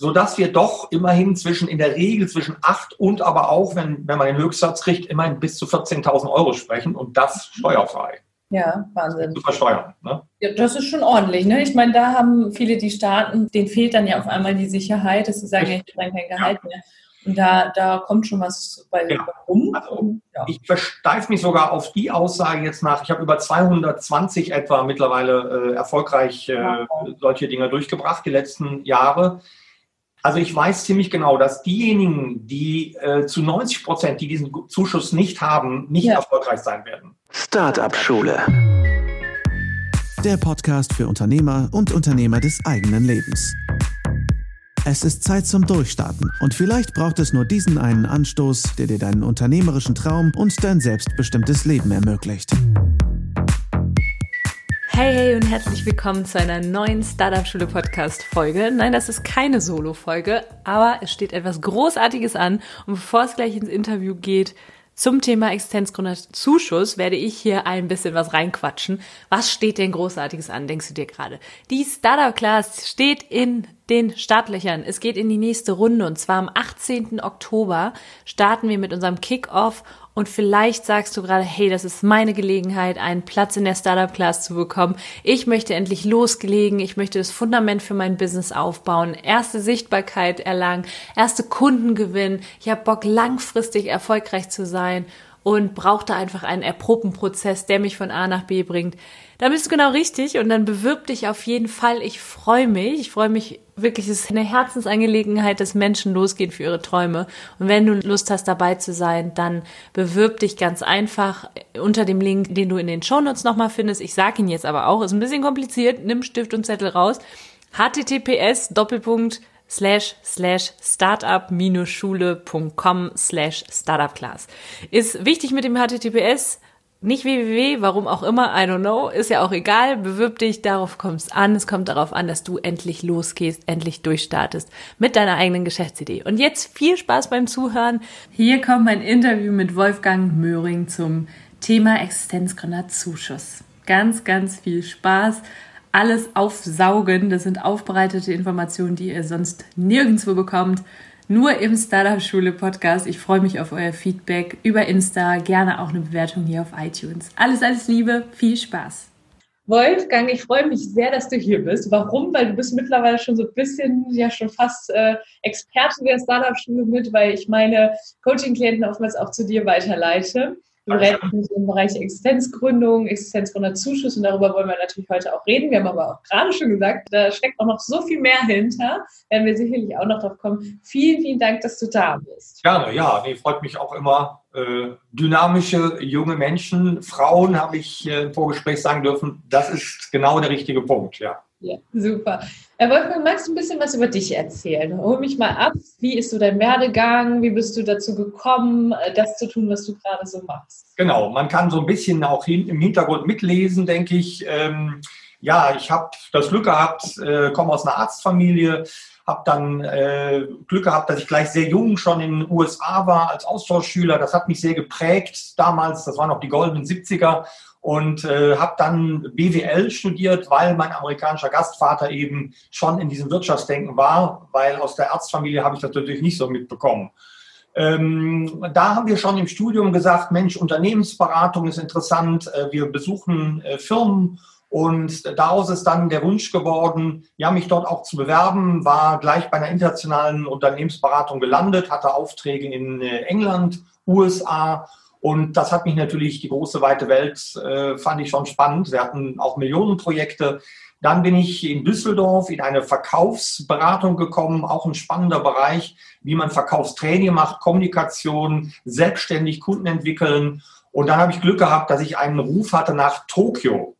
sodass wir doch immerhin zwischen, in der Regel zwischen 8 und aber auch, wenn, wenn man den Höchstsatz kriegt, immerhin bis zu 14.000 Euro sprechen und das steuerfrei. Ja, Wahnsinn. Zu versteuern. Ne? Ja, das ist schon ordentlich. Ne? Ich meine, da haben viele, die starten, denen fehlt dann ja auf einmal die Sicherheit, dass sie sagen, ich habe kein Gehalt ja. mehr. Und da, da kommt schon was bei ja. rum. Also, ja. Ich versteife mich sogar auf die Aussage jetzt nach. Ich habe über 220 etwa mittlerweile äh, erfolgreich äh, solche Dinge durchgebracht, die letzten Jahre. Also ich weiß ziemlich genau, dass diejenigen, die äh, zu 90 Prozent, die diesen Zuschuss nicht haben, nicht ja. erfolgreich sein werden. Startup Schule. Der Podcast für Unternehmer und Unternehmer des eigenen Lebens. Es ist Zeit zum Durchstarten und vielleicht braucht es nur diesen einen Anstoß, der dir deinen unternehmerischen Traum und dein selbstbestimmtes Leben ermöglicht. Hey, hey und herzlich willkommen zu einer neuen Startup Schule Podcast Folge. Nein, das ist keine Solo Folge, aber es steht etwas Großartiges an und bevor es gleich ins Interview geht, zum Thema Existenzgründerzuschuss werde ich hier ein bisschen was reinquatschen. Was steht denn Großartiges an, denkst du dir gerade? Die Startup Class steht in den Startlöchern. Es geht in die nächste Runde und zwar am 18. Oktober starten wir mit unserem Kickoff und vielleicht sagst du gerade, hey, das ist meine Gelegenheit, einen Platz in der Startup Class zu bekommen. Ich möchte endlich loslegen. Ich möchte das Fundament für mein Business aufbauen, erste Sichtbarkeit erlangen, erste Kunden gewinnen. Ich habe Bock, langfristig erfolgreich zu sein und brauchte einfach einen erprobten Prozess, der mich von A nach B bringt. Da bist du genau richtig und dann bewirb dich auf jeden Fall. Ich freue mich. Ich freue mich wirklich. Ist eine Herzensangelegenheit, dass Menschen losgehen für ihre Träume. Und wenn du Lust hast, dabei zu sein, dann bewirb dich ganz einfach unter dem Link, den du in den Shownotes nochmal findest. Ich sage ihn jetzt aber auch. Ist ein bisschen kompliziert. Nimm Stift und Zettel raus. https Doppelpunkt slash slash startup-schule.com slash startupclass. Ist wichtig mit dem HTTPS, nicht www, warum auch immer, I don't know, ist ja auch egal, bewirb dich, darauf kommt es an, es kommt darauf an, dass du endlich losgehst, endlich durchstartest mit deiner eigenen Geschäftsidee. Und jetzt viel Spaß beim Zuhören. Hier kommt mein Interview mit Wolfgang Möhring zum Thema Existenzgründerzuschuss. Ganz, ganz viel Spaß alles aufsaugen. Das sind aufbereitete Informationen, die ihr sonst nirgendwo bekommt. Nur im Startup Schule Podcast. Ich freue mich auf euer Feedback über Insta. Gerne auch eine Bewertung hier auf iTunes. Alles, alles Liebe. Viel Spaß. Wolfgang, ich freue mich sehr, dass du hier bist. Warum? Weil du bist mittlerweile schon so ein bisschen, ja schon fast äh, Experte der Startup-Schule mit, weil ich meine Coaching-Klienten oftmals auch zu dir weiterleite. Mich im Bereich Existenzgründung, Existenzgründerzuschuss und darüber wollen wir natürlich heute auch reden. Wir haben aber auch gerade schon gesagt, da steckt auch noch so viel mehr hinter. Werden wir sicherlich auch noch drauf kommen. Vielen, vielen Dank, dass du da bist. Gerne, ja. Nee, freut mich auch immer. Äh, dynamische junge Menschen, Frauen, habe ich äh, im Vorgespräch sagen dürfen. Das ist genau der richtige Punkt, ja. Ja, super. Herr Wolfgang, magst du ein bisschen was über dich erzählen? Hol mich mal ab. Wie ist so dein Werdegang? Wie bist du dazu gekommen, äh, das zu tun, was du gerade so machst? Genau, man kann so ein bisschen auch im Hintergrund mitlesen, denke ich. Ähm, ja, ich habe das Glück gehabt, äh, komme aus einer Arztfamilie, habe dann äh, Glück gehabt, dass ich gleich sehr jung schon in den USA war als Austauschschüler. Das hat mich sehr geprägt damals. Das waren noch die goldenen 70er und äh, habe dann BWL studiert, weil mein amerikanischer Gastvater eben schon in diesem Wirtschaftsdenken war, weil aus der Arztfamilie habe ich das natürlich nicht so mitbekommen. Ähm, da haben wir schon im Studium gesagt, Mensch, Unternehmensberatung ist interessant, äh, wir besuchen äh, Firmen und daraus ist dann der Wunsch geworden, ja, mich dort auch zu bewerben, war gleich bei einer internationalen Unternehmensberatung gelandet, hatte Aufträge in äh, England, USA und das hat mich natürlich, die große weite Welt, äh, fand ich schon spannend. Wir hatten auch Millionenprojekte. Dann bin ich in Düsseldorf in eine Verkaufsberatung gekommen, auch ein spannender Bereich, wie man Verkaufstraining macht, Kommunikation, selbstständig Kunden entwickeln. Und dann habe ich Glück gehabt, dass ich einen Ruf hatte nach Tokio.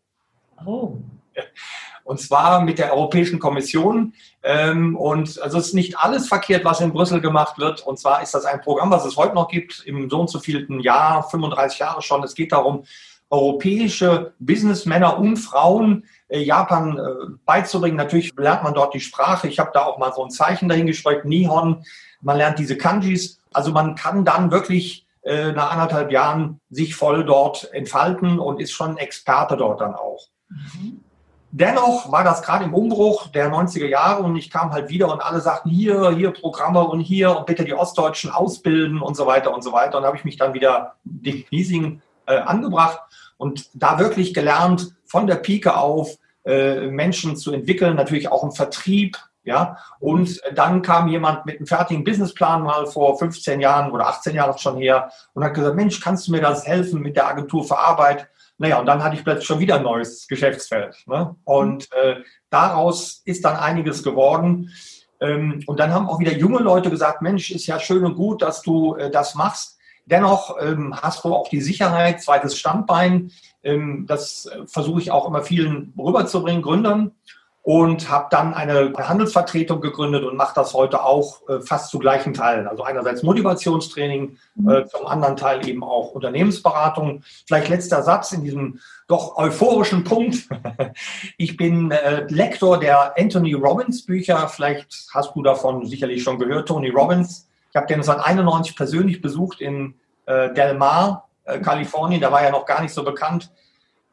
Oh. Und zwar mit der Europäischen Kommission. Ähm, und also es ist nicht alles verkehrt, was in Brüssel gemacht wird. Und zwar ist das ein Programm, was es heute noch gibt, im so und so vielten Jahr, 35 Jahre schon. Es geht darum, europäische Businessmänner und Frauen äh, Japan äh, beizubringen. Natürlich lernt man dort die Sprache. Ich habe da auch mal so ein Zeichen dahingeschrieben, Nihon. Man lernt diese Kanjis. Also man kann dann wirklich äh, nach anderthalb Jahren sich voll dort entfalten und ist schon Experte dort dann auch. Mhm. Dennoch war das gerade im Umbruch der 90er Jahre und ich kam halt wieder und alle sagten, hier, hier Programme und hier und bitte die Ostdeutschen ausbilden und so weiter und so weiter. Und da habe ich mich dann wieder dem Leasing äh, angebracht und da wirklich gelernt, von der Pike auf äh, Menschen zu entwickeln, natürlich auch im Vertrieb, ja, und dann kam jemand mit einem fertigen Businessplan mal vor 15 Jahren oder 18 Jahren schon her und hat gesagt, Mensch, kannst du mir das helfen mit der Agentur für Arbeit? Naja, und dann hatte ich plötzlich schon wieder ein neues Geschäftsfeld. Ne? Und äh, daraus ist dann einiges geworden. Ähm, und dann haben auch wieder junge Leute gesagt, Mensch, ist ja schön und gut, dass du äh, das machst. Dennoch ähm, hast du auch die Sicherheit, zweites Standbein. Ähm, das äh, versuche ich auch immer vielen rüberzubringen, Gründern und habe dann eine Handelsvertretung gegründet und mache das heute auch äh, fast zu gleichen Teilen. Also einerseits Motivationstraining, mhm. äh, zum anderen Teil eben auch Unternehmensberatung. Vielleicht letzter Satz in diesem doch euphorischen Punkt. ich bin äh, Lektor der Anthony Robbins Bücher. Vielleicht hast du davon sicherlich schon gehört, Tony Robbins. Ich habe den 1991 persönlich besucht in äh, Del Mar, äh, Kalifornien. Da war er noch gar nicht so bekannt.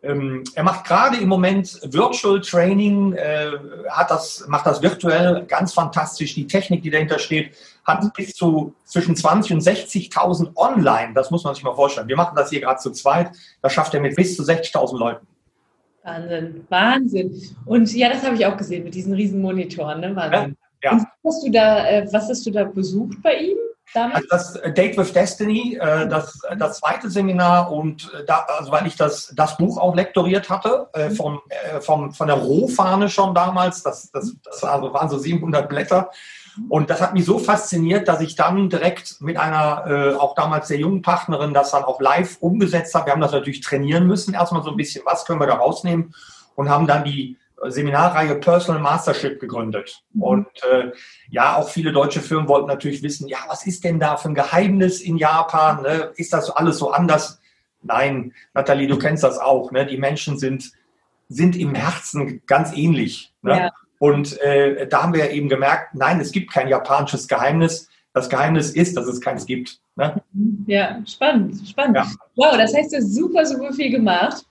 Ähm, er macht gerade im Moment Virtual Training, äh, hat das, macht das virtuell ganz fantastisch. Die Technik, die dahinter steht, hat bis zu zwischen 20 und 60.000 online. Das muss man sich mal vorstellen. Wir machen das hier gerade zu zweit. Das schafft er mit bis zu 60.000 Leuten. Wahnsinn, Wahnsinn. Und ja, das habe ich auch gesehen mit diesen riesen Monitoren. Ne? Wahnsinn. Ja, ja. Was hast, du da, äh, was hast du da besucht bei ihm? Also das äh, Date with Destiny, äh, das, äh, das zweite Seminar und da, also weil ich das, das Buch auch lektoriert hatte, äh, vom, äh, vom, von der Rohfahne schon damals, das, das, das waren so 700 Blätter. Und das hat mich so fasziniert, dass ich dann direkt mit einer äh, auch damals sehr jungen Partnerin das dann auch live umgesetzt habe. Wir haben das natürlich trainieren müssen, erstmal so ein bisschen, was können wir da rausnehmen und haben dann die Seminarreihe Personal Mastership gegründet. Mhm. Und äh, ja, auch viele deutsche Firmen wollten natürlich wissen, ja, was ist denn da für ein Geheimnis in Japan? Ne? Ist das alles so anders? Nein, Nathalie, du kennst das auch. Ne? Die Menschen sind, sind im Herzen ganz ähnlich. Ne? Ja. Und äh, da haben wir eben gemerkt, nein, es gibt kein japanisches Geheimnis. Das Geheimnis ist, dass es keins gibt. Ne? Ja, spannend, spannend. Ja. Wow, das heißt, du hast super, super viel gemacht.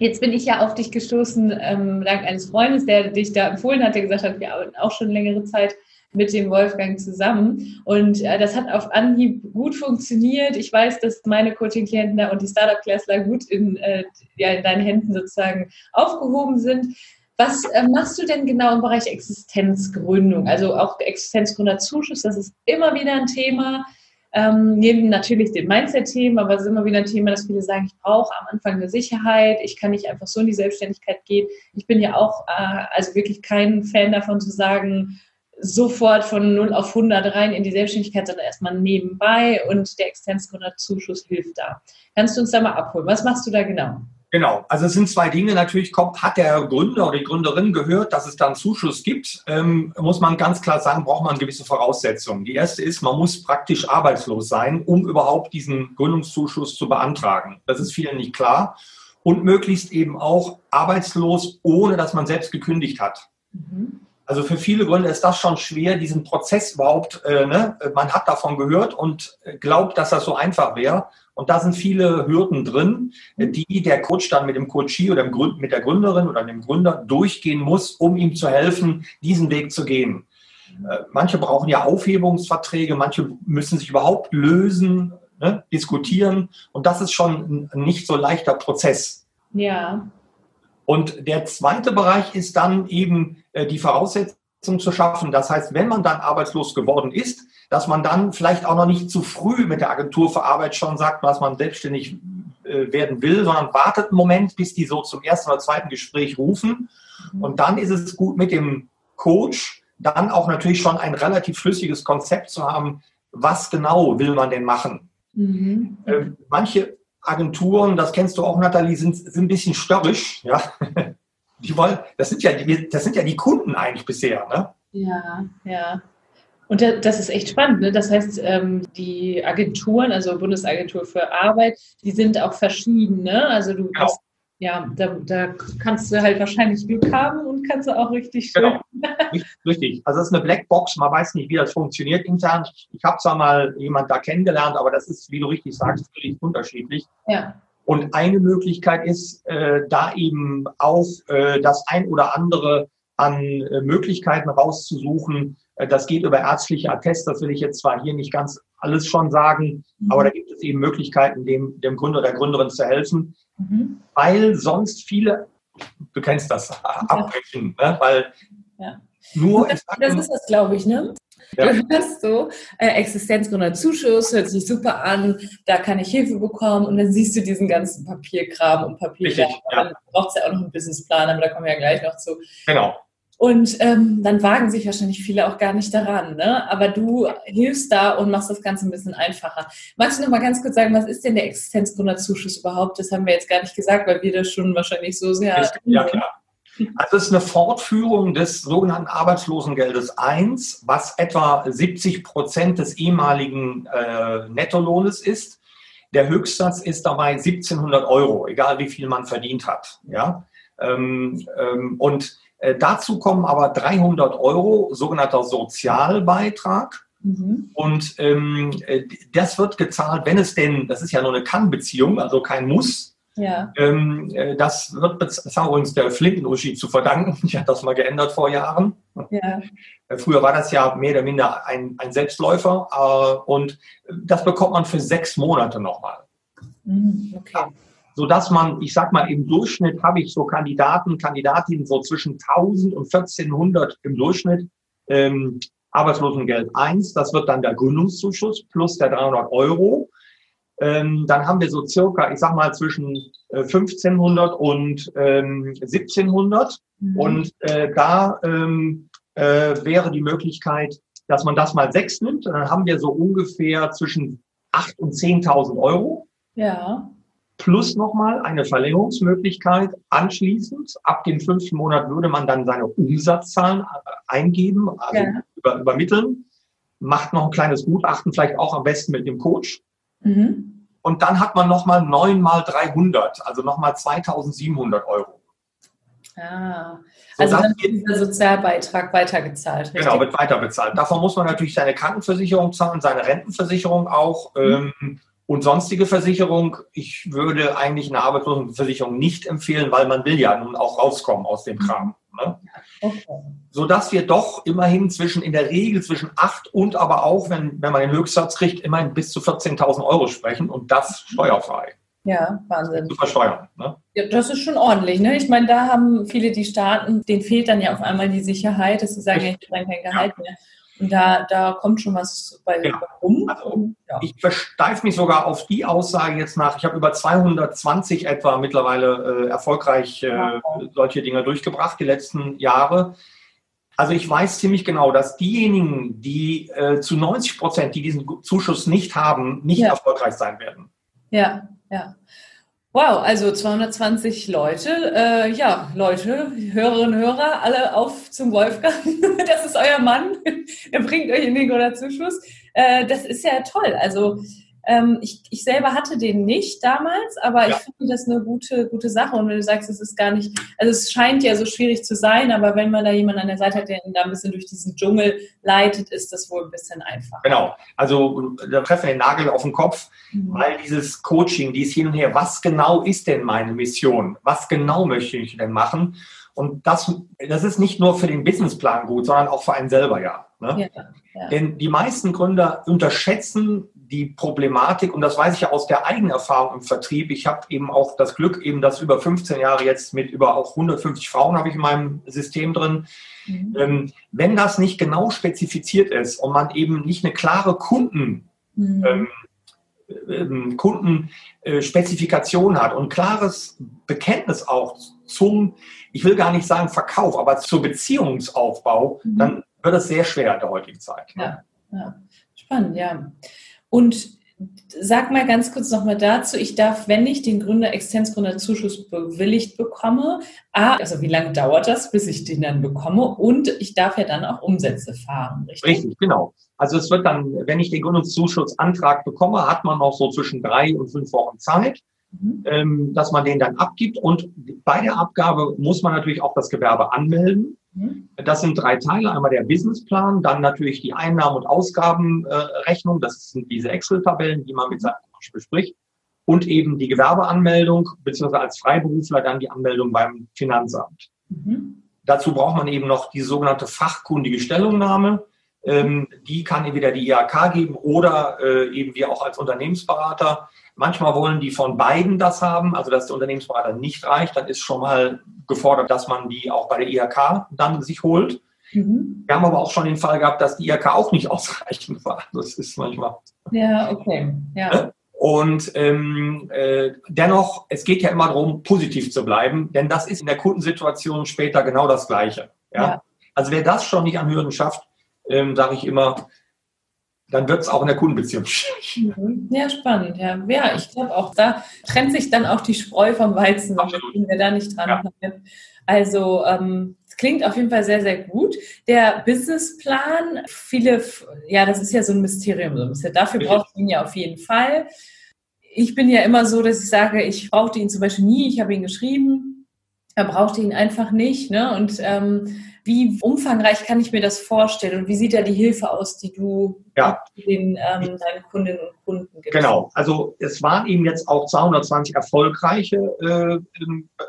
Jetzt bin ich ja auf dich gestoßen, ähm, dank eines Freundes, der dich da empfohlen hat, der gesagt hat, wir arbeiten auch schon längere Zeit mit dem Wolfgang zusammen. Und äh, das hat auf Anhieb gut funktioniert. Ich weiß, dass meine Coaching-Klienten da und die Startup-Classler gut in, äh, ja, in deinen Händen sozusagen aufgehoben sind. Was äh, machst du denn genau im Bereich Existenzgründung? Also auch Existenzgründerzuschuss, das ist immer wieder ein Thema. Ähm, neben natürlich den Mindset-Themen, aber es ist immer wieder ein Thema, dass viele sagen, ich brauche am Anfang eine Sicherheit, ich kann nicht einfach so in die Selbstständigkeit gehen. Ich bin ja auch äh, also wirklich kein Fan davon zu sagen, sofort von 0 auf 100 rein in die Selbstständigkeit, sondern erstmal nebenbei und der Existenzgründerzuschuss hilft da. Kannst du uns da mal abholen? Was machst du da genau? Genau, also es sind zwei Dinge. Natürlich kommt, hat der Gründer oder die Gründerin gehört, dass es da einen Zuschuss gibt. Ähm, muss man ganz klar sagen, braucht man gewisse Voraussetzungen. Die erste ist, man muss praktisch arbeitslos sein, um überhaupt diesen Gründungszuschuss zu beantragen. Das ist vielen nicht klar. Und möglichst eben auch arbeitslos, ohne dass man selbst gekündigt hat. Mhm. Also für viele Gründer ist das schon schwer, diesen Prozess überhaupt, äh, ne? man hat davon gehört und glaubt, dass das so einfach wäre. Und da sind viele Hürden drin, die der Coach dann mit dem Coachie oder mit der Gründerin oder dem Gründer durchgehen muss, um ihm zu helfen, diesen Weg zu gehen. Äh, manche brauchen ja Aufhebungsverträge, manche müssen sich überhaupt lösen, ne, diskutieren. Und das ist schon ein nicht so leichter Prozess. Ja. Und der zweite Bereich ist dann eben äh, die Voraussetzung zu schaffen. Das heißt, wenn man dann arbeitslos geworden ist, dass man dann vielleicht auch noch nicht zu früh mit der Agentur für Arbeit schon sagt, dass man selbstständig äh, werden will, sondern wartet einen Moment, bis die so zum ersten oder zweiten Gespräch rufen. Und dann ist es gut mit dem Coach dann auch natürlich schon ein relativ schlüssiges Konzept zu haben, was genau will man denn machen. Mhm. Äh, manche Agenturen, das kennst du auch, Nathalie, sind, sind ein bisschen störrisch. Ja? Die wollen, das sind ja, das sind ja die Kunden eigentlich bisher. Ne? Ja, ja. Und das ist echt spannend. Ne? Das heißt, ähm, die Agenturen, also Bundesagentur für Arbeit, die sind auch verschieden. Ne? Also du genau. hast, ja, da, da, kannst du halt wahrscheinlich Glück haben und kannst du auch richtig schön. Genau. Richtig. Also das ist eine Blackbox. Man weiß nicht, wie das funktioniert intern. Ich habe zwar mal jemand da kennengelernt, aber das ist, wie du richtig sagst, völlig unterschiedlich. Ja. Und eine Möglichkeit ist, äh, da eben auch äh, das ein oder andere an äh, Möglichkeiten rauszusuchen. Äh, das geht über ärztliche Attest, das will ich jetzt zwar hier nicht ganz alles schon sagen, mhm. aber da gibt es eben Möglichkeiten, dem, dem Gründer, der Gründerin zu helfen, mhm. weil sonst viele, du kennst das, abbrechen, ne? weil ja. nur... Das, das ist das, glaube ich, ne? Ja. Du hast so, äh, Existenzgründerzuschuss, hört sich super an, da kann ich Hilfe bekommen und dann siehst du diesen ganzen Papierkram und Papier. Richtig, ja. Dann braucht es ja auch noch einen Businessplan, aber da kommen wir ja gleich noch zu. Genau. Und ähm, dann wagen sich wahrscheinlich viele auch gar nicht daran. Ne? Aber du hilfst da und machst das Ganze ein bisschen einfacher. Magst du noch mal ganz kurz sagen, was ist denn der Existenzgründerzuschuss überhaupt? Das haben wir jetzt gar nicht gesagt, weil wir das schon wahrscheinlich so sehr. Ja, klar. Also es ist eine Fortführung des sogenannten Arbeitslosengeldes 1, was etwa 70 Prozent des ehemaligen äh, Nettolohnes ist. Der Höchstsatz ist dabei 1700 Euro, egal wie viel man verdient hat. Ja? Ähm, ähm, und dazu kommen aber 300 Euro, sogenannter Sozialbeitrag. Mhm. Und ähm, äh, das wird gezahlt, wenn es denn, das ist ja nur eine Kann-Beziehung, also kein Muss, ja. Ähm, äh, das wird das haben übrigens der Flinten-Uschi zu verdanken. Ich habe das mal geändert vor Jahren. Ja. Äh, früher war das ja mehr oder minder ein, ein Selbstläufer äh, und das bekommt man für sechs Monate nochmal. Mhm, okay. Ja. Sodass man, ich sag mal, im Durchschnitt habe ich so Kandidaten, Kandidatinnen so zwischen 1000 und 1400 im Durchschnitt. Ähm, Arbeitslosengeld 1, das wird dann der Gründungszuschuss plus der 300 Euro. Ähm, dann haben wir so circa, ich sag mal, zwischen äh, 1500 und ähm, 1700. Mhm. Und äh, da ähm, äh, wäre die Möglichkeit, dass man das mal sechs nimmt. Dann haben wir so ungefähr zwischen 8 und 10.000 Euro. Ja. Plus nochmal eine Verlängerungsmöglichkeit anschließend. Ab dem fünften Monat würde man dann seine Umsatzzahlen äh, eingeben, also ja. über, übermitteln. Macht noch ein kleines Gutachten, vielleicht auch am besten mit dem Coach. Mhm. Und dann hat man nochmal 9 mal 300, also nochmal 2700 Euro. Ah, also so, dann wird dieser Sozialbeitrag weitergezahlt. Richtig? Genau, wird weiterbezahlt. Davon muss man natürlich seine Krankenversicherung zahlen, seine Rentenversicherung auch mhm. ähm, und sonstige Versicherung. Ich würde eigentlich eine Arbeitslosenversicherung nicht empfehlen, weil man will ja nun auch rauskommen aus dem Kram. Ne? Okay. Sodass wir doch immerhin zwischen, in der Regel zwischen 8 und aber auch, wenn, wenn man den Höchstsatz kriegt, immerhin bis zu 14.000 Euro sprechen und das steuerfrei. Ja, Wahnsinn. Zu versteuern. Ne? Ja, das ist schon ordentlich. Ne? Ich meine, da haben viele, die starten, denen fehlt dann ja auf einmal die Sicherheit, dass sie sagen, ich kriege kein Gehalt ja. mehr. Und da, da kommt schon was bei ja. rum. Also, ja. Ich versteife mich sogar auf die Aussage jetzt nach. Ich habe über 220 etwa mittlerweile äh, erfolgreich äh, wow. solche Dinge durchgebracht, die letzten Jahre. Also ich weiß ziemlich genau, dass diejenigen, die äh, zu 90 Prozent, die diesen Zuschuss nicht haben, nicht ja. erfolgreich sein werden. Ja, ja. Wow, also 220 Leute. Äh, ja, Leute, Hörerinnen und Hörer, alle auf zum Wolfgang. das ist euer Mann. er bringt euch in den Gründerzuschuss. Äh, das ist ja toll. Also ähm, ich, ich selber hatte den nicht damals, aber ja. ich finde das eine gute, gute Sache. Und wenn du sagst, es ist gar nicht, also es scheint ja so schwierig zu sein, aber wenn man da jemanden an der Seite hat, der da ein bisschen durch diesen Dschungel leitet, ist das wohl ein bisschen einfacher. Genau. Also da treffen wir den Nagel auf den Kopf, mhm. weil dieses Coaching, dieses Hin und Her, was genau ist denn meine Mission? Was genau möchte ich denn machen? Und das, das ist nicht nur für den Businessplan gut, sondern auch für einen selber, ja. Ne? ja, ja. Denn die meisten Gründer unterschätzen die Problematik, und das weiß ich ja aus der eigenen Erfahrung im Vertrieb. Ich habe eben auch das Glück, eben das über 15 Jahre jetzt mit über auch 150 Frauen habe ich in meinem System drin. Mhm. Ähm, wenn das nicht genau spezifiziert ist und man eben nicht eine klare Kunden, mhm. ähm, ähm Kundenspezifikation hat und klares Bekenntnis auch zum, ich will gar nicht sagen Verkauf, aber zur Beziehungsaufbau, mhm. dann wird es sehr schwer in der heutigen Zeit. Ne? Ja, ja. Spannend, ja. Und sag mal ganz kurz nochmal dazu, ich darf, wenn ich den Gründer, Existenzgründerzuschuss bewilligt bekomme, A, also wie lange dauert das, bis ich den dann bekomme? Und ich darf ja dann auch Umsätze fahren, richtig? Richtig, genau. Also es wird dann, wenn ich den Gründungszuschussantrag bekomme, hat man noch so zwischen drei und fünf Wochen Zeit. Mhm. Ähm, dass man den dann abgibt. Und bei der Abgabe muss man natürlich auch das Gewerbe anmelden. Mhm. Das sind drei Teile. Einmal der Businessplan, dann natürlich die Einnahmen- und Ausgabenrechnung. Das sind diese Excel-Tabellen, die man mit seinem Coach bespricht. und eben die Gewerbeanmeldung, beziehungsweise als Freiberufler dann die Anmeldung beim Finanzamt. Mhm. Dazu braucht man eben noch die sogenannte fachkundige Stellungnahme. Ähm, die kann entweder die IHK geben oder äh, eben wir auch als Unternehmensberater. Manchmal wollen die von beiden das haben, also dass der Unternehmensberater nicht reicht, dann ist schon mal gefordert, dass man die auch bei der IHK dann sich holt. Mhm. Wir haben aber auch schon den Fall gehabt, dass die IHK auch nicht ausreichend war. Das ist manchmal. Ja, okay. Ja. Und ähm, äh, dennoch, es geht ja immer darum, positiv zu bleiben, denn das ist in der Kundensituation später genau das Gleiche. Ja? ja. Also wer das schon nicht an Hürden schafft, ähm, sage ich immer, dann wird es auch in der Kundenbeziehung schwierig. Mhm. Ja, spannend. Ja, ja ich glaube auch, da trennt sich dann auch die Spreu vom Weizen, wenn wir da nicht dran ja. bleiben. Also ähm, klingt auf jeden Fall sehr, sehr gut. Der Businessplan, viele, ja, das ist ja so ein Mysterium. Dafür braucht man ihn ja auf jeden Fall. Ich bin ja immer so, dass ich sage, ich brauchte ihn zum Beispiel nie, ich habe ihn geschrieben, er brauchte ihn einfach nicht. Ne? Und ähm, wie umfangreich kann ich mir das vorstellen und wie sieht da die Hilfe aus, die du ja. den, ähm, deinen Kundinnen und Kunden gibst? Genau, also es waren eben jetzt auch 220 erfolgreiche äh,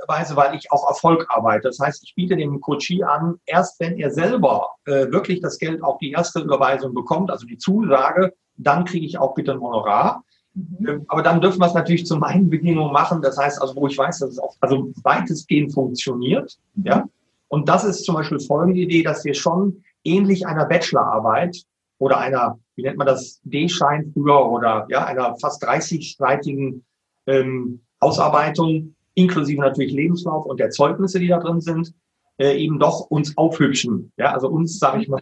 Weise, weil ich auch Erfolg arbeite. Das heißt, ich biete dem Coachie an, erst wenn er selber äh, wirklich das Geld auf die erste Überweisung bekommt, also die Zusage, dann kriege ich auch bitte ein Honorar. Mhm. Ähm, aber dann dürfen wir es natürlich zu meinen Bedingungen machen. Das heißt also, wo ich weiß, dass es auch also weitestgehend funktioniert. Mhm. Ja. Und das ist zum Beispiel folgende Idee, dass wir schon ähnlich einer Bachelorarbeit oder einer, wie nennt man das, D-Schein früher oder ja, einer fast 30-seitigen ähm, Ausarbeitung, inklusive natürlich Lebenslauf und der Zeugnisse, die da drin sind, äh, eben doch uns aufhübschen. Ja, also uns, sage ich mal,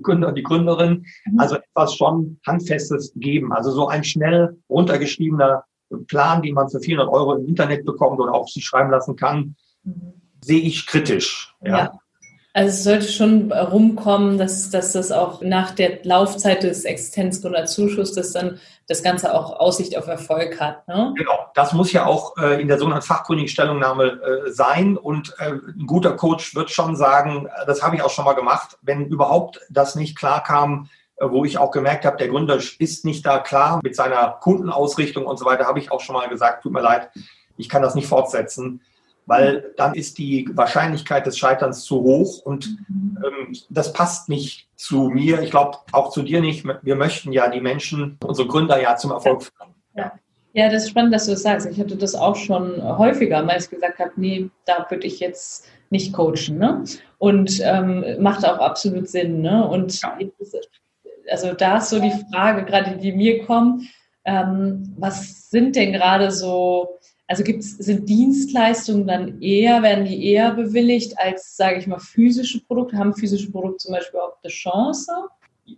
Gründer, die Gründerin, mhm. also etwas schon Handfestes geben. Also so ein schnell runtergeschriebener Plan, den man für 400 Euro im Internet bekommt oder auch sich schreiben lassen kann, mhm sehe ich kritisch. Ja. ja. Also es sollte schon rumkommen, dass, dass das auch nach der Laufzeit des Existenzgründerzuschusses dass dann das Ganze auch Aussicht auf Erfolg hat. Ne? Genau, das muss ja auch äh, in der sogenannten fachkundigen Stellungnahme äh, sein. Und äh, ein guter Coach wird schon sagen, das habe ich auch schon mal gemacht, wenn überhaupt das nicht klar kam, äh, wo ich auch gemerkt habe, der Gründer ist nicht da klar mit seiner Kundenausrichtung und so weiter, habe ich auch schon mal gesagt, tut mir leid, ich kann das nicht fortsetzen weil dann ist die Wahrscheinlichkeit des Scheiterns zu hoch und ähm, das passt nicht zu mir. Ich glaube auch zu dir nicht. Wir möchten ja die Menschen, unsere Gründer ja zum Erfolg führen. Ja. ja, das ist spannend, dass du das sagst. Ich hatte das auch schon häufiger, weil ich gesagt habe, nee, da würde ich jetzt nicht coachen. Ne? Und ähm, macht auch absolut Sinn. Ne? Und ja. also da ist so die Frage, gerade die mir kommt, ähm, was sind denn gerade so also gibt's, sind Dienstleistungen dann eher, werden die eher bewilligt als, sage ich mal, physische Produkte? Haben physische Produkte zum Beispiel auch eine Chance?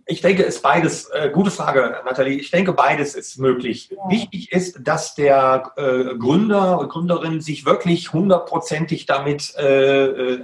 Ich denke, es ist beides, äh, gute Frage, Nathalie. Ich denke, beides ist möglich. Ja. Wichtig ist, dass der äh, Gründer und Gründerin sich wirklich hundertprozentig damit äh, äh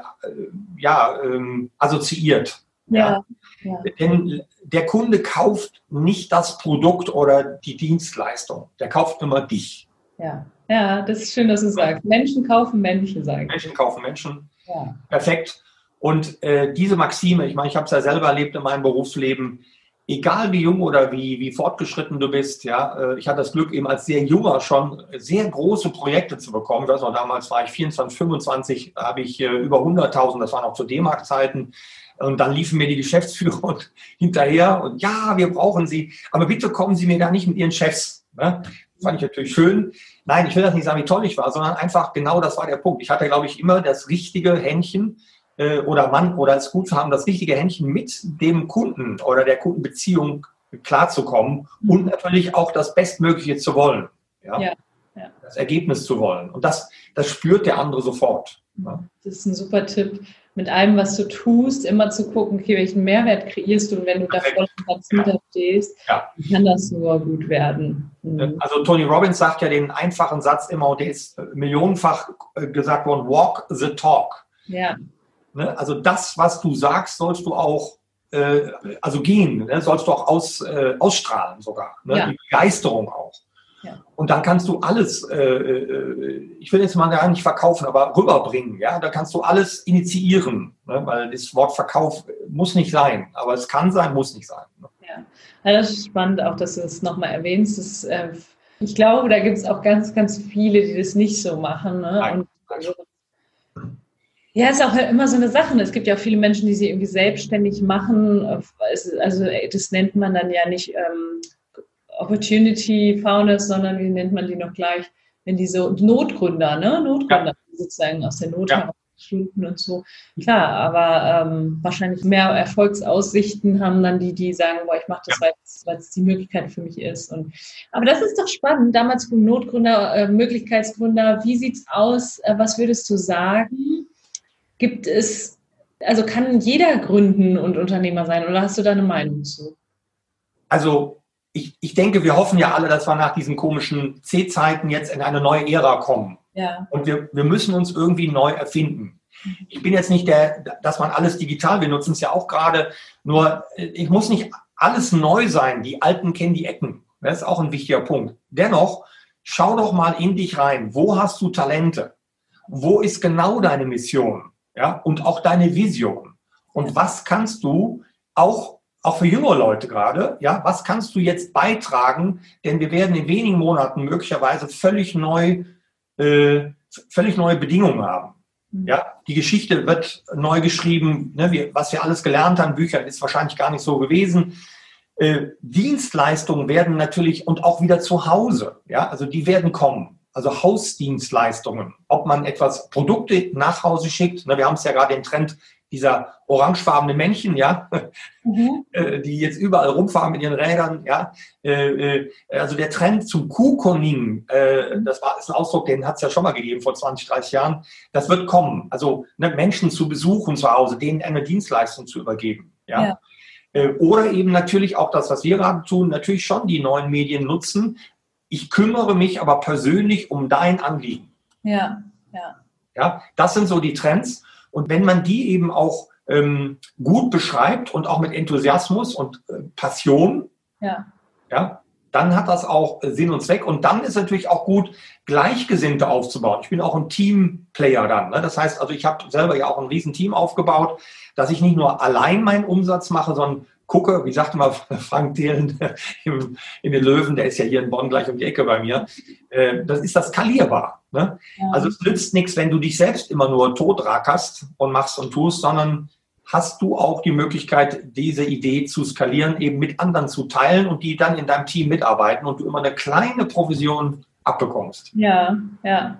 ja, ähm, assoziiert. Ja. ja. Denn der Kunde kauft nicht das Produkt oder die Dienstleistung. Der kauft immer dich. Ja. Ja, das ist schön, dass du sagst. Menschen kaufen Menschen, sagen. Menschen kaufen Menschen. Ja. Perfekt. Und äh, diese Maxime, ich meine, ich habe es ja selber erlebt in meinem Berufsleben, egal wie jung oder wie, wie fortgeschritten du bist, ja, äh, ich hatte das Glück, eben als sehr junger schon sehr große Projekte zu bekommen. Ich weiß noch, damals war ich 24, 25, da habe ich äh, über 100.000, das waren auch zu D-Mark-Zeiten. Und dann liefen mir die Geschäftsführer hinterher und ja, wir brauchen Sie, aber bitte kommen Sie mir da nicht mit Ihren Chefs. Ne? Fand ich natürlich schön. Nein, ich will das nicht sagen, wie toll ich war, sondern einfach genau das war der Punkt. Ich hatte, glaube ich, immer das richtige Händchen äh, oder Mann oder es gut zu haben, das richtige Händchen mit dem Kunden oder der Kundenbeziehung klarzukommen mhm. und natürlich auch das Bestmögliche zu wollen. Ja? ja, ja. Das Ergebnis zu wollen. Und das, das spürt der andere sofort. Ja? Das ist ein super Tipp mit allem, was du tust, immer zu gucken, okay, welchen Mehrwert kreierst du und wenn du da voll im stehst, ja. kann das nur gut werden. Mhm. Also Tony Robbins sagt ja den einfachen Satz immer, und der ist millionenfach äh, gesagt worden, walk the talk. Ja. Ne? Also das, was du sagst, sollst du auch äh, also gehen, ne? sollst du auch aus, äh, ausstrahlen sogar. Ne? Ja. Die Begeisterung auch. Und dann kannst du alles, äh, äh, ich will jetzt mal gar nicht verkaufen, aber rüberbringen. Ja, da kannst du alles initiieren, ne? weil das Wort Verkauf muss nicht sein, aber es kann sein, muss nicht sein. Ne? Ja, also das ist spannend, auch dass du es nochmal erwähnst. Das, äh, Ich glaube, da gibt es auch ganz, ganz viele, die das nicht so machen. Ne? Also, ja, ist auch immer so eine Sache. Es gibt ja auch viele Menschen, die sich irgendwie selbstständig machen. Also das nennt man dann ja nicht ähm, Opportunity Founders, sondern wie nennt man die noch gleich? Wenn die so Notgründer, ne? Notgründer ja. sozusagen aus der Not ja. Stunden und so. Klar, aber ähm, wahrscheinlich mehr Erfolgsaussichten haben dann die, die sagen, boah, ich mache das, ja. weil es die Möglichkeit für mich ist. Und, aber das ist doch spannend. Damals Notgründer, äh, Möglichkeitsgründer, wie sieht's aus? Äh, was würdest du sagen? Gibt es, also kann jeder gründen und Unternehmer sein oder hast du da eine Meinung zu? Also ich, ich denke, wir hoffen ja alle, dass wir nach diesen komischen C-Zeiten jetzt in eine neue Ära kommen. Ja. Und wir, wir müssen uns irgendwie neu erfinden. Ich bin jetzt nicht der, dass man alles digital, wir nutzen es ja auch gerade, nur ich muss nicht alles neu sein. Die Alten kennen die Ecken. Das ist auch ein wichtiger Punkt. Dennoch, schau doch mal in dich rein. Wo hast du Talente? Wo ist genau deine Mission? Ja, und auch deine Vision. Und was kannst du auch auch für jüngere Leute gerade, ja, was kannst du jetzt beitragen? Denn wir werden in wenigen Monaten möglicherweise völlig neu äh, völlig neue Bedingungen haben. Mhm. Ja, die Geschichte wird neu geschrieben. Ne, wir, was wir alles gelernt haben, Büchern, ist wahrscheinlich gar nicht so gewesen. Äh, Dienstleistungen werden natürlich und auch wieder zu Hause. Ja, also die werden kommen. Also Hausdienstleistungen. Ob man etwas Produkte nach Hause schickt. Ne, wir haben es ja gerade den Trend dieser orangefarbenen Männchen, ja, mhm. Äh, die jetzt überall rumfahren mit ihren Rädern, ja. Äh, äh, also der Trend zum Kuhkoning, das war ist ein Ausdruck, den hat es ja schon mal gegeben vor 20, 30 Jahren, das wird kommen. Also ne, Menschen zu besuchen zu Hause, denen eine Dienstleistung zu übergeben, ja. ja. Oder eben natürlich auch das, was wir gerade tun, natürlich schon die neuen Medien nutzen. Ich kümmere mich aber persönlich um dein Anliegen. Ja, ja. Ja, das sind so die Trends. Und wenn man die eben auch ähm, gut beschreibt und auch mit Enthusiasmus und äh, Passion, ja. Ja, dann hat das auch Sinn und Zweck. Und dann ist natürlich auch gut, Gleichgesinnte aufzubauen. Ich bin auch ein Teamplayer dann. Ne? Das heißt, also ich habe selber ja auch ein Riesenteam aufgebaut, dass ich nicht nur allein meinen Umsatz mache, sondern gucke, wie sagte mal Frank Thelen in den Löwen, der ist ja hier in Bonn gleich um die Ecke bei mir, äh, das ist das skalierbar. Ne? Ja. Also es nützt nichts, wenn du dich selbst immer nur totrackerst und machst und tust, sondern hast du auch die Möglichkeit, diese Idee zu skalieren, eben mit anderen zu teilen und die dann in deinem Team mitarbeiten und du immer eine kleine Provision abbekommst. Ja, ja.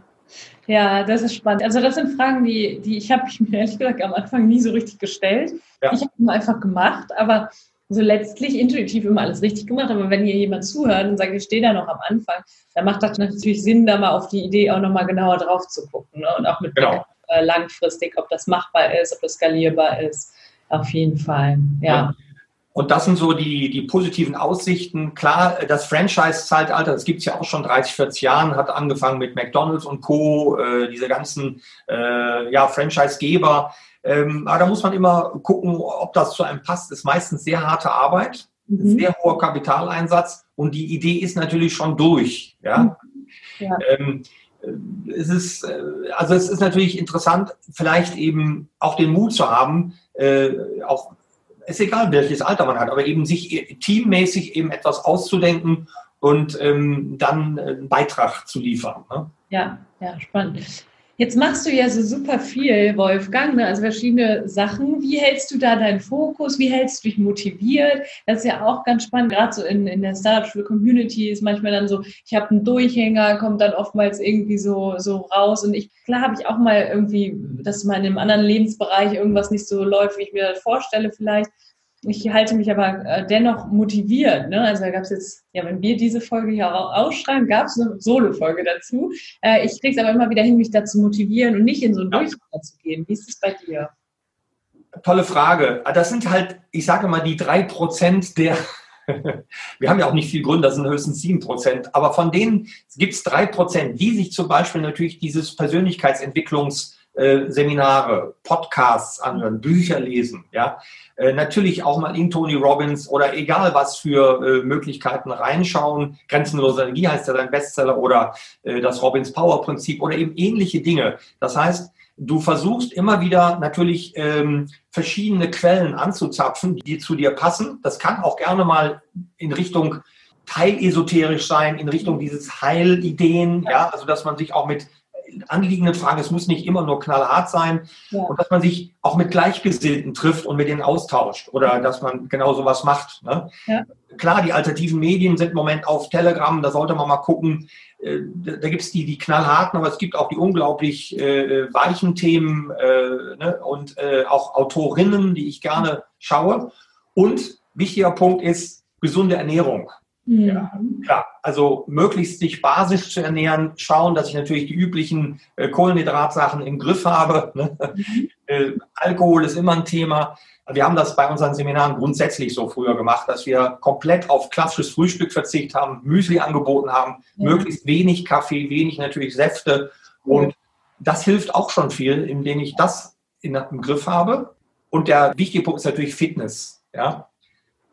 Ja, das ist spannend. Also das sind Fragen, die, die ich habe ich mir ehrlich gesagt am Anfang nie so richtig gestellt. Ja. Ich habe nur einfach gemacht, aber so letztlich intuitiv immer alles richtig gemacht. Aber wenn hier jemand zuhört und sagt, ich stehe da noch am Anfang, dann macht das natürlich Sinn, da mal auf die Idee auch nochmal genauer drauf zu gucken. Ne? Und auch mit genau. äh, langfristig, ob das machbar ist, ob das skalierbar ist. Auf jeden Fall, ja. ja. Und das sind so die, die positiven Aussichten. Klar, das Franchise-Zeitalter, das gibt's ja auch schon 30, 40 Jahren, hat angefangen mit McDonalds und Co., äh, diese ganzen äh, ja, Franchise-Geber. Ähm, aber da muss man immer gucken, ob das zu einem passt. Das ist meistens sehr harte Arbeit, mhm. sehr hoher Kapitaleinsatz und die Idee ist natürlich schon durch. Ja. ja. Ähm, äh, es ist, äh, also es ist natürlich interessant, vielleicht eben auch den Mut zu haben, äh, auch ist egal, welches Alter man hat, aber eben sich teammäßig eben etwas auszudenken und ähm, dann einen Beitrag zu liefern. Ne? Ja, ja, spannend. Jetzt machst du ja so super viel, Wolfgang, ne? also verschiedene Sachen. Wie hältst du da deinen Fokus? Wie hältst du dich motiviert? Das ist ja auch ganz spannend, gerade so in, in der Startup-Community ist manchmal dann so, ich habe einen Durchhänger, kommt dann oftmals irgendwie so, so raus. Und ich, klar habe ich auch mal irgendwie, dass mal in einem anderen Lebensbereich irgendwas nicht so läuft, wie ich mir das vorstelle vielleicht ich halte mich aber äh, dennoch motiviert. Ne? Also da gab es jetzt, ja, wenn wir diese Folge hier ausschreiben, gab es eine Solo-Folge dazu. Äh, ich kriege es aber immer wieder hin, mich dazu motivieren und nicht in so einen ja. Durchfall zu gehen. Wie ist es bei dir? Tolle Frage. Das sind halt, ich sage mal, die drei Prozent der, wir haben ja auch nicht viel Gründe, das sind höchstens sieben Prozent, aber von denen gibt es drei Prozent, die sich zum Beispiel natürlich dieses Persönlichkeitsentwicklungs- äh, Seminare, Podcasts anhören, Bücher lesen, ja. Äh, natürlich auch mal in Tony Robbins oder egal was für äh, Möglichkeiten reinschauen. Grenzenlose Energie heißt ja dein Bestseller oder das Robbins Power Prinzip oder eben ähnliche Dinge. Das heißt, du versuchst immer wieder natürlich ähm, verschiedene Quellen anzuzapfen, die zu dir passen. Das kann auch gerne mal in Richtung teilesoterisch sein in Richtung dieses Heilideen, ja, also dass man sich auch mit anliegenden Fragen, es muss nicht immer nur knallhart sein ja. und dass man sich auch mit Gleichgesinnten trifft und mit denen austauscht oder dass man genau sowas macht. Ne? Ja. Klar, die alternativen Medien sind im Moment auf Telegram, da sollte man mal gucken. Äh, da gibt es die, die knallharten, aber es gibt auch die unglaublich äh, weichen Themen äh, ne? und äh, auch Autorinnen, die ich gerne schaue. Und wichtiger Punkt ist gesunde Ernährung. Mhm. Ja, klar. Also möglichst sich basisch zu ernähren, schauen, dass ich natürlich die üblichen äh, Kohlenhydratsachen im Griff habe. Ne? Mhm. Äh, Alkohol ist immer ein Thema. Wir haben das bei unseren Seminaren grundsätzlich so früher gemacht, dass wir komplett auf klassisches Frühstück verzichtet haben, Müsli angeboten haben, ja. möglichst wenig Kaffee, wenig natürlich Säfte. Und das hilft auch schon viel, indem ich das in, im Griff habe. Und der wichtige Punkt ist natürlich Fitness. Ja,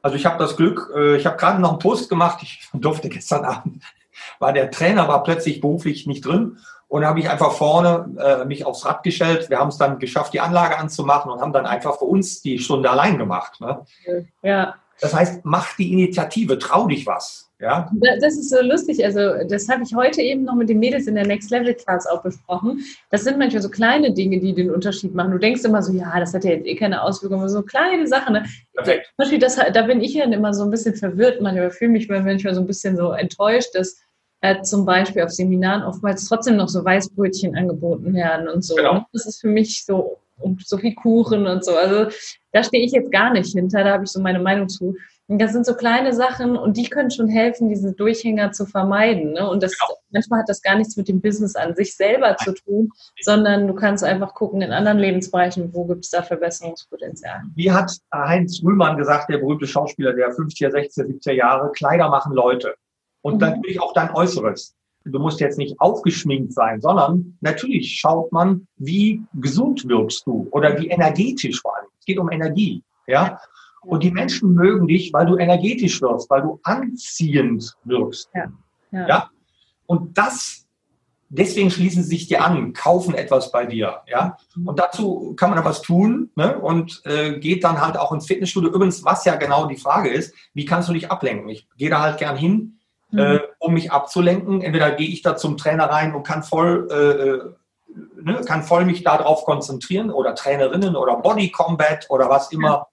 also ich habe das Glück, äh, ich habe gerade noch einen Post gemacht, ich durfte gestern Abend, war der Trainer war plötzlich beruflich nicht drin und habe ich einfach vorne äh, mich aufs Rad gestellt. Wir haben es dann geschafft, die Anlage anzumachen und haben dann einfach für uns die Stunde allein gemacht. Ne? Ja. Das heißt, mach die Initiative, trau dich was. Ja? Das ist so lustig. Also, das habe ich heute eben noch mit den Mädels in der Next Level Class auch besprochen. Das sind manchmal so kleine Dinge, die den Unterschied machen. Du denkst immer so, ja, das hat ja jetzt eh keine Auswirkungen, aber so kleine Sachen. Ne? Perfekt. Zum Beispiel, das, da bin ich dann immer so ein bisschen verwirrt. Manchmal fühle mich manchmal so ein bisschen so enttäuscht, dass äh, zum Beispiel auf Seminaren oftmals trotzdem noch so Weißbrötchen angeboten werden und so. Genau. Das ist für mich so und so viel Kuchen und so. Also da stehe ich jetzt gar nicht hinter, da habe ich so meine Meinung zu. Und das sind so kleine Sachen und die können schon helfen, diese Durchhänger zu vermeiden. Ne? Und das, genau. manchmal hat das gar nichts mit dem Business an sich selber zu tun, sondern du kannst einfach gucken in anderen Lebensbereichen, wo gibt es da Verbesserungspotenzial. Wie hat Heinz Rühmann gesagt, der berühmte Schauspieler der 50er, 60er, 70er Jahre, Kleider machen Leute. Und mhm. natürlich auch dein Äußeres. Du musst jetzt nicht aufgeschminkt sein, sondern natürlich schaut man, wie gesund wirkst du oder wie energetisch vor allem. Es geht um Energie. Ja, und die Menschen mögen dich, weil du energetisch wirst, weil du anziehend wirkst. Ja. ja. ja? Und das, deswegen schließen sie sich dir an, kaufen etwas bei dir. Ja. Und dazu kann man aber was tun ne? und äh, geht dann halt auch ins Fitnessstudio. Übrigens, was ja genau die Frage ist, wie kannst du dich ablenken? Ich gehe da halt gern hin, mhm. äh, um mich abzulenken. Entweder gehe ich da zum Trainer rein und kann voll äh, äh Ne, kann voll mich darauf konzentrieren oder Trainerinnen oder Body Combat oder was immer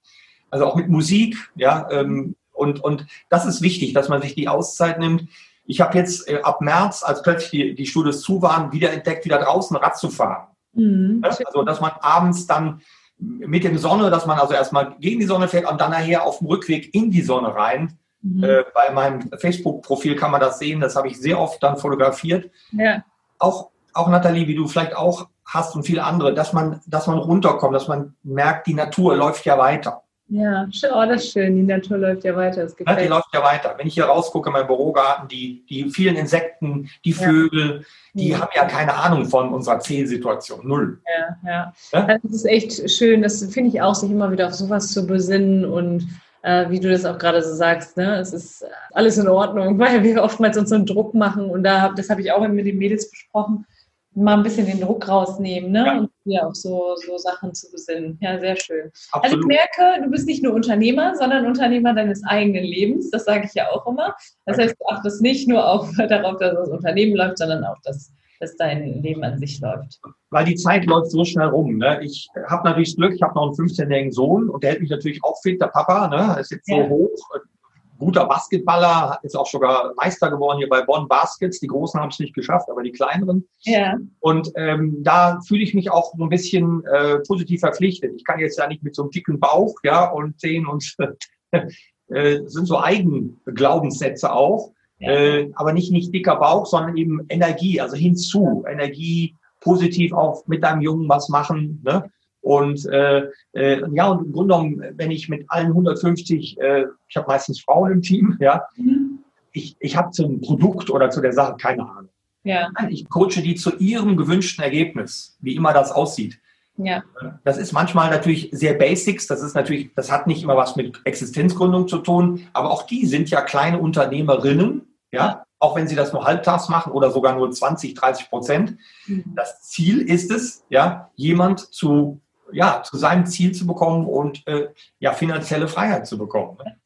also auch mit Musik, ja, ähm, und, und das ist wichtig, dass man sich die Auszeit nimmt. Ich habe jetzt äh, ab März, als plötzlich die, die Studios zu waren, wieder entdeckt, wieder draußen Rad zu fahren. Mhm. Also, dass man abends dann mit dem Sonne, dass man also erstmal gegen die Sonne fährt und dann nachher auf dem Rückweg in die Sonne rein. Mhm. Äh, bei meinem Facebook-Profil kann man das sehen, das habe ich sehr oft dann fotografiert. Ja. Auch, auch Nathalie, wie du vielleicht auch hast und viele andere, dass man, dass man runterkommt, dass man merkt, die Natur läuft ja weiter. Ja, oh, das ist schön. Die Natur läuft ja weiter. Das gefällt. Ja, die läuft ja weiter. Wenn ich hier rausgucke, mein Bürogarten, die, die vielen Insekten, die Vögel, die ja. haben ja keine Ahnung von unserer Fehlsituation. Null. Ja, ja. ja? Das ist echt schön. Das finde ich auch, sich immer wieder auf sowas zu besinnen und äh, wie du das auch gerade so sagst, ne? es ist alles in Ordnung, weil wir oftmals uns so einen Druck machen und da, das habe ich auch mit den Mädels besprochen mal ein bisschen den Druck rausnehmen ne? Ja. und hier auf so, so Sachen zu besinnen. Ja, sehr schön. Absolut. Also ich merke, du bist nicht nur Unternehmer, sondern Unternehmer deines eigenen Lebens. Das sage ich ja auch immer. Das heißt, du achtest nicht nur auf, darauf, dass das Unternehmen läuft, sondern auch, dass, dass dein Leben an sich läuft. Weil die Zeit läuft so schnell rum. Ne? Ich habe natürlich das Glück, ich habe noch einen 15-jährigen Sohn und der hält mich natürlich auch fit, der Papa. Ne? ist jetzt ja. so hoch, guter Basketballer, ist auch sogar Meister geworden hier bei Bonn Baskets. Die Großen haben es nicht geschafft, aber die kleineren. Ja. Und ähm, da fühle ich mich auch so ein bisschen äh, positiv verpflichtet. Ich kann jetzt ja nicht mit so einem dicken Bauch, ja, und sehen und äh, sind so Eigenglaubenssätze auch. Ja. Äh, aber nicht, nicht dicker Bauch, sondern eben Energie, also hinzu. Energie, positiv auch mit deinem Jungen was machen. Ne? Und äh, äh, ja, und im Grunde genommen, wenn ich mit allen 150, äh, ich habe meistens Frauen im Team, ja, mhm. ich, ich habe zum Produkt oder zu der Sache keine Ahnung. Ja. Ich coache die zu ihrem gewünschten Ergebnis, wie immer das aussieht. Ja. Das ist manchmal natürlich sehr Basics. Das ist natürlich, das hat nicht immer was mit Existenzgründung zu tun, aber auch die sind ja kleine Unternehmerinnen, ja, auch wenn sie das nur halbtags machen oder sogar nur 20, 30 Prozent. Mhm. Das Ziel ist es, ja, jemand zu ja, zu seinem Ziel zu bekommen und äh, ja, finanzielle Freiheit zu bekommen. Ne?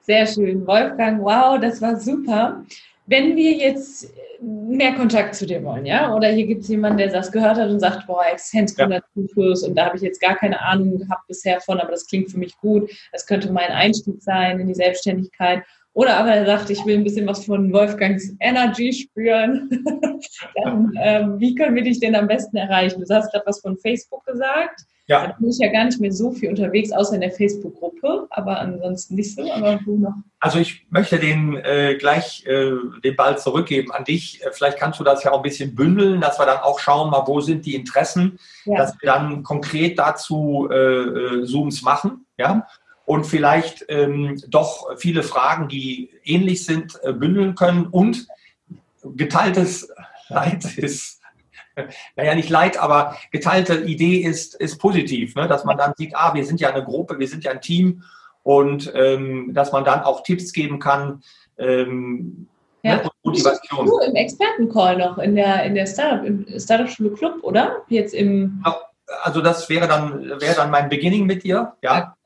Sehr schön. Wolfgang, wow, das war super. Wenn wir jetzt mehr Kontakt zu dir wollen, ja, oder hier gibt es jemanden, der das gehört hat und sagt, boah, Existenzgründerzufluss ja. und da habe ich jetzt gar keine Ahnung gehabt bisher von, aber das klingt für mich gut, das könnte mein Einstieg sein in die Selbstständigkeit. Oder aber er sagt, ich will ein bisschen was von Wolfgangs Energy spüren. Dann, ähm, wie können wir dich denn am besten erreichen? Du hast gerade was von Facebook gesagt. Ja. Da bin ich ja gar nicht mehr so viel unterwegs, außer in der Facebook-Gruppe, aber ansonsten nicht so. Aber wo noch? Also ich möchte den äh, gleich äh, den Ball zurückgeben an dich. Äh, vielleicht kannst du das ja auch ein bisschen bündeln, dass wir dann auch schauen, mal wo sind die Interessen, ja. dass wir dann konkret dazu äh, äh Zooms machen. Ja und vielleicht ähm, doch viele Fragen, die ähnlich sind, äh, bündeln können. Und geteiltes Leid ist, naja, nicht Leid, aber geteilte Idee ist, ist positiv, ne? dass man dann sieht, ah, wir sind ja eine Gruppe, wir sind ja ein Team und ähm, dass man dann auch Tipps geben kann. Ähm, ja. Ne? Motivation. Du im Expertencall noch in der, in der Startup, im Startup-Schule Club, oder? Jetzt im. Also das wäre dann, wäre dann mein Beginning mit dir, ja.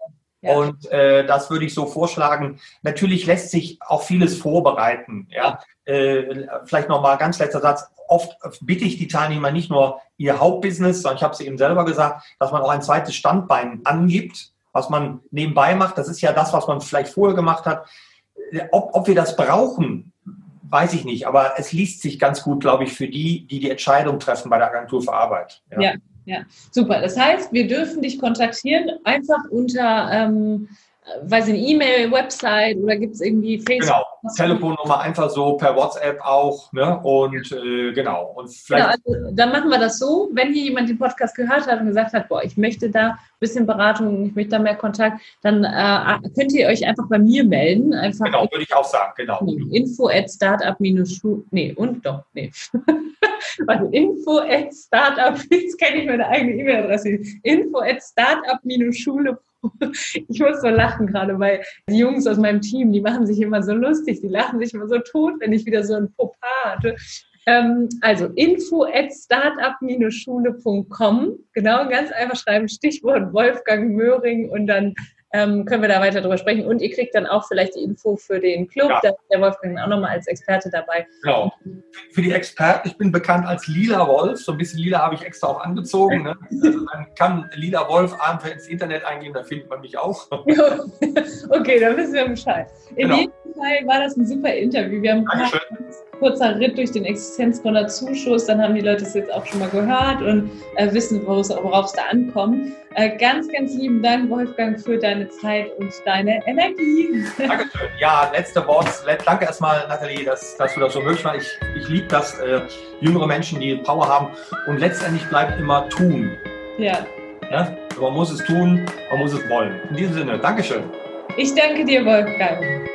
Und äh, das würde ich so vorschlagen. Natürlich lässt sich auch vieles vorbereiten. Ja? Äh, vielleicht nochmal ganz letzter Satz. Oft bitte ich die Teilnehmer nicht nur ihr Hauptbusiness, sondern ich habe es eben selber gesagt, dass man auch ein zweites Standbein angibt, was man nebenbei macht. Das ist ja das, was man vielleicht vorher gemacht hat. Ob, ob wir das brauchen, weiß ich nicht. Aber es liest sich ganz gut, glaube ich, für die, die die Entscheidung treffen bei der Agentur für Arbeit. ja. ja. Ja, super. Das heißt, wir dürfen dich kontaktieren, einfach unter, ähm, weiß ich, E-Mail, Website oder gibt es irgendwie Facebook? Genau, Telefonnummer einfach so per WhatsApp auch. Ne? Und äh, genau. Und vielleicht genau, also, dann machen wir das so, wenn hier jemand den Podcast gehört hat und gesagt hat, boah, ich möchte da ein bisschen Beratung, ich möchte da mehr Kontakt, dann äh, könnt ihr euch einfach bei mir melden. Einfach genau, würde ich auch sagen, genau. Info at startup nee, und doch, nee. Warte, info at startup, jetzt kenne ich meine eigene E-Mail-Adresse, info at startup-schule. Ich muss so lachen gerade, weil die Jungs aus meinem Team, die machen sich immer so lustig, die lachen sich immer so tot, wenn ich wieder so ein Fauxpas hatte. Ähm, also info at startup-schule.com, genau, ganz einfach schreiben, Stichwort Wolfgang Möhring und dann ähm, können wir da weiter drüber sprechen. Und ihr kriegt dann auch vielleicht die Info für den Club. Ja. Da ist der Wolfgang auch nochmal als Experte dabei. Genau. Für die Experten, ich bin bekannt als Lila Wolf. So ein bisschen Lila habe ich extra auch angezogen. Ne? Also man kann Lila Wolf einfach ins Internet eingeben, da findet man mich auch. okay, dann wissen wir Bescheid. In genau. jedem Fall war das ein super Interview. Wir haben Dankeschön kurzer Ritt durch den Existenzgründerzuschuss, dann haben die Leute es jetzt auch schon mal gehört und äh, wissen, worauf es da ankommt. Äh, ganz, ganz lieben Dank, Wolfgang, für deine Zeit und deine Energie. Dankeschön. Ja, letzte Wort. Danke erstmal, Nathalie, dass, dass du das so möglich machst. Ich, ich liebe das, äh, jüngere Menschen, die Power haben. Und letztendlich bleibt immer tun. Ja. ja. Man muss es tun, man muss es wollen. In diesem Sinne, Dankeschön. Ich danke dir, Wolfgang.